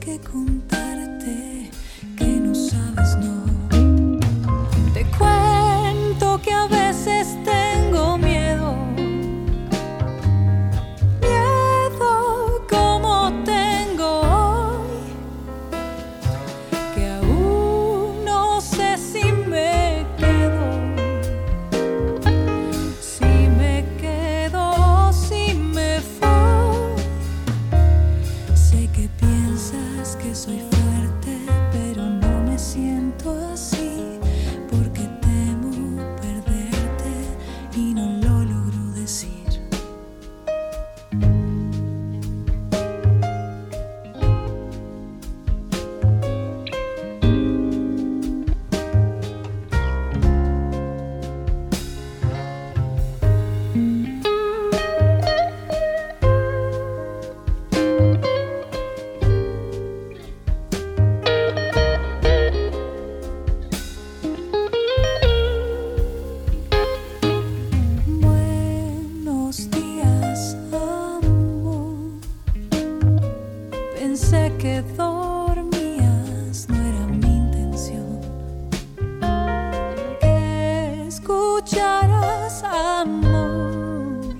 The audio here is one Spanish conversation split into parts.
que contarte que no sabes no safe. pensé que dormías, no era mi intención. Que escucharás amor,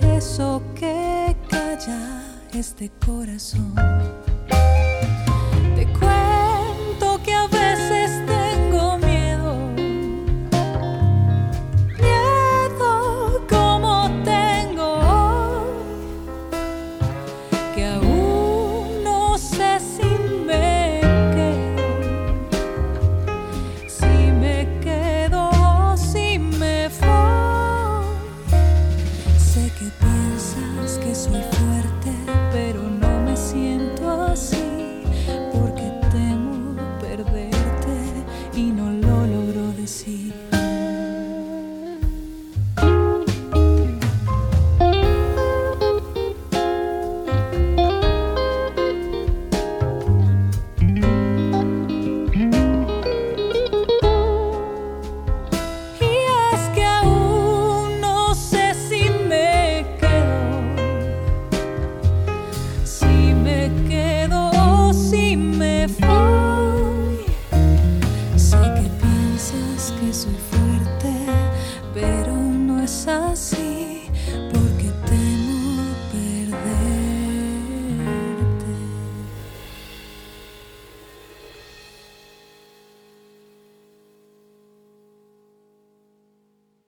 eso que calla este corazón. que piensas que soy fuerte. masasi